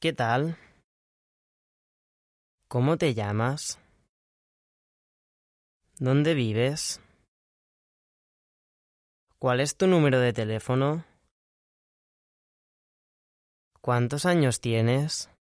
¿Qué tal? ¿Cómo te llamas? ¿Dónde vives? ¿Cuál es tu número de teléfono? ¿Cuántos años tienes?